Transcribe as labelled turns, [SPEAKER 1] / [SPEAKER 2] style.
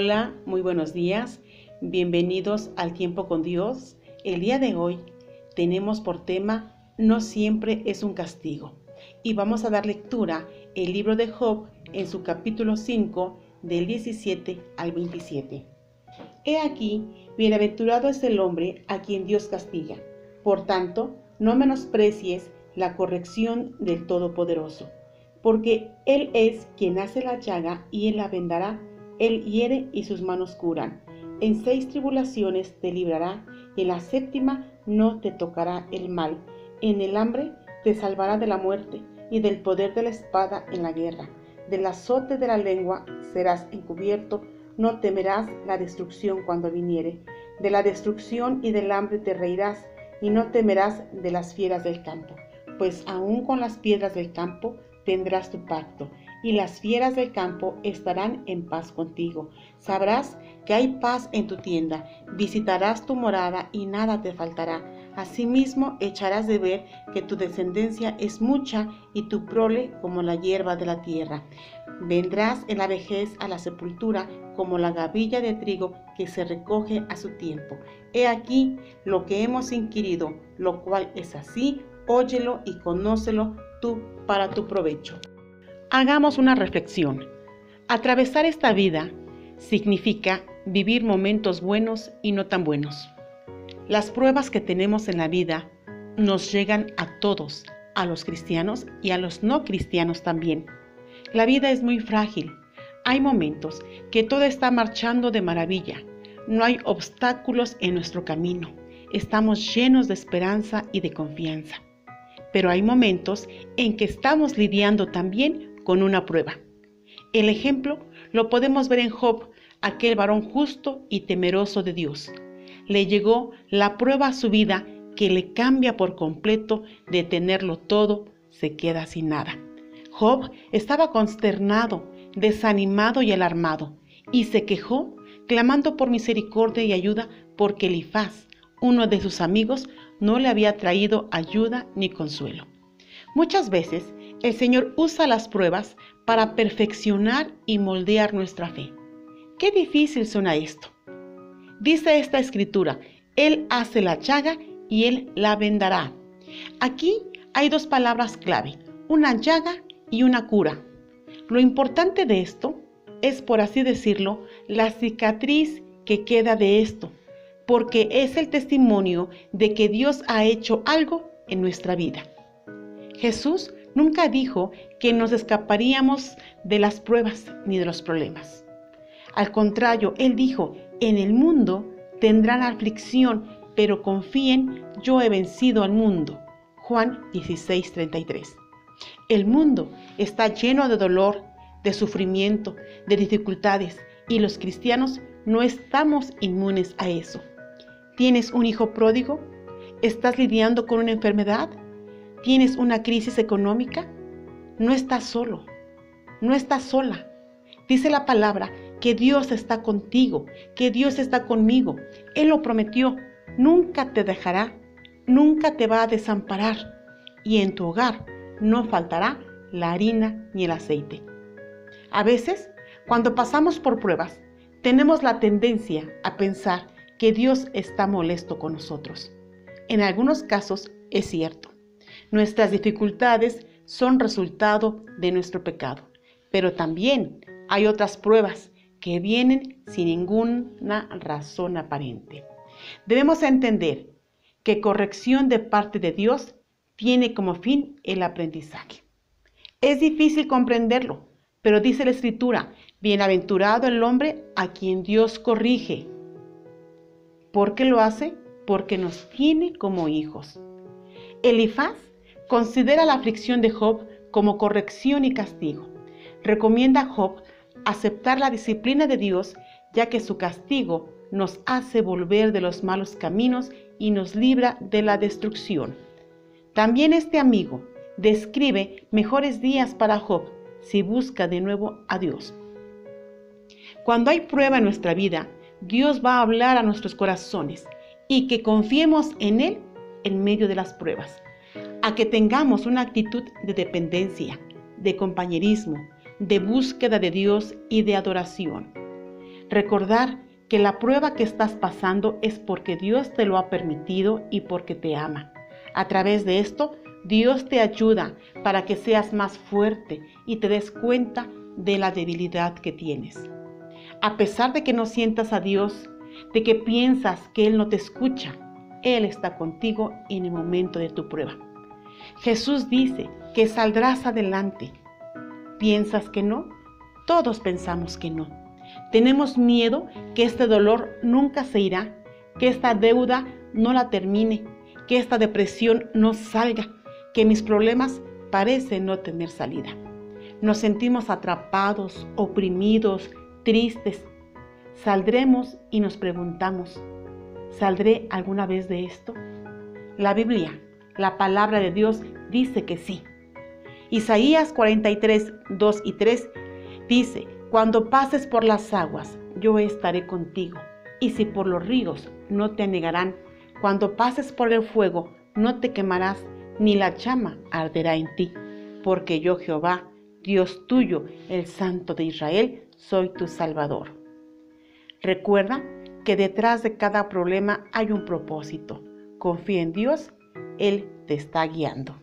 [SPEAKER 1] Hola, muy buenos días. Bienvenidos al tiempo con Dios. El día de hoy tenemos por tema No siempre es un castigo. Y vamos a dar lectura el libro de Job en su capítulo 5 del 17 al 27. He aquí, bienaventurado es el hombre a quien Dios castiga. Por tanto, no menosprecies la corrección del Todopoderoso, porque Él es quien hace la llaga y Él la vendará él hiere y sus manos curan. En seis tribulaciones te librará, y en la séptima no te tocará el mal. En el hambre te salvará de la muerte, y del poder de la espada en la guerra. Del azote de la lengua serás encubierto, no temerás la destrucción cuando viniere. De la destrucción y del hambre te reirás, y no temerás de las fieras del campo, pues aun con las piedras del campo tendrás tu pacto, y las fieras del campo estarán en paz contigo. Sabrás que hay paz en tu tienda, visitarás tu morada y nada te faltará. Asimismo echarás de ver que tu descendencia es mucha y tu prole como la hierba de la tierra. Vendrás en la vejez a la sepultura como la gavilla de trigo que se recoge a su tiempo. He aquí lo que hemos inquirido, lo cual es así, óyelo y conócelo tú para tu provecho. Hagamos una reflexión. Atravesar esta vida significa vivir momentos buenos y no tan buenos. Las pruebas que tenemos en la vida nos llegan a todos, a los cristianos y a los no cristianos también. La vida es muy frágil. Hay momentos que todo está marchando de maravilla. No hay obstáculos en nuestro camino. Estamos llenos de esperanza y de confianza. Pero hay momentos en que estamos lidiando también con una prueba. El ejemplo lo podemos ver en Job, aquel varón justo y temeroso de Dios. Le llegó la prueba a su vida que le cambia por completo de tenerlo todo, se queda sin nada. Job estaba consternado, desanimado y alarmado, y se quejó, clamando por misericordia y ayuda porque Elifaz, uno de sus amigos, no le había traído ayuda ni consuelo. Muchas veces el Señor usa las pruebas para perfeccionar y moldear nuestra fe. Qué difícil suena esto. Dice esta escritura, Él hace la llaga y Él la vendará. Aquí hay dos palabras clave, una llaga y una cura. Lo importante de esto es, por así decirlo, la cicatriz que queda de esto, porque es el testimonio de que Dios ha hecho algo en nuestra vida. Jesús nunca dijo que nos escaparíamos de las pruebas ni de los problemas. Al contrario, Él dijo, en el mundo tendrán aflicción, pero confíen, yo he vencido al mundo. Juan 16:33. El mundo está lleno de dolor, de sufrimiento, de dificultades, y los cristianos no estamos inmunes a eso. ¿Tienes un hijo pródigo? ¿Estás lidiando con una enfermedad? ¿Tienes una crisis económica? No estás solo, no estás sola. Dice la palabra que Dios está contigo, que Dios está conmigo. Él lo prometió, nunca te dejará, nunca te va a desamparar y en tu hogar no faltará la harina ni el aceite. A veces, cuando pasamos por pruebas, tenemos la tendencia a pensar que Dios está molesto con nosotros. En algunos casos es cierto. Nuestras dificultades son resultado de nuestro pecado, pero también hay otras pruebas que vienen sin ninguna razón aparente. Debemos entender que corrección de parte de Dios tiene como fin el aprendizaje. Es difícil comprenderlo, pero dice la Escritura, bienaventurado el hombre a quien Dios corrige. ¿Por qué lo hace? Porque nos tiene como hijos. Elifaz Considera la aflicción de Job como corrección y castigo. Recomienda a Job aceptar la disciplina de Dios, ya que su castigo nos hace volver de los malos caminos y nos libra de la destrucción. También este amigo describe mejores días para Job si busca de nuevo a Dios. Cuando hay prueba en nuestra vida, Dios va a hablar a nuestros corazones y que confiemos en Él en medio de las pruebas a que tengamos una actitud de dependencia, de compañerismo, de búsqueda de Dios y de adoración. Recordar que la prueba que estás pasando es porque Dios te lo ha permitido y porque te ama. A través de esto, Dios te ayuda para que seas más fuerte y te des cuenta de la debilidad que tienes. A pesar de que no sientas a Dios, de que piensas que Él no te escucha, Él está contigo en el momento de tu prueba. Jesús dice que saldrás adelante. ¿Piensas que no? Todos pensamos que no. Tenemos miedo que este dolor nunca se irá, que esta deuda no la termine, que esta depresión no salga, que mis problemas parecen no tener salida. Nos sentimos atrapados, oprimidos, tristes. Saldremos y nos preguntamos, ¿saldré alguna vez de esto? La Biblia, la palabra de Dios, dice que sí. Isaías 43, 2 y 3 dice, cuando pases por las aguas, yo estaré contigo, y si por los ríos, no te anegarán. Cuando pases por el fuego, no te quemarás, ni la llama arderá en ti, porque yo Jehová, Dios tuyo, el Santo de Israel, soy tu Salvador. Recuerda que detrás de cada problema hay un propósito. Confía en Dios, Él te está guiando.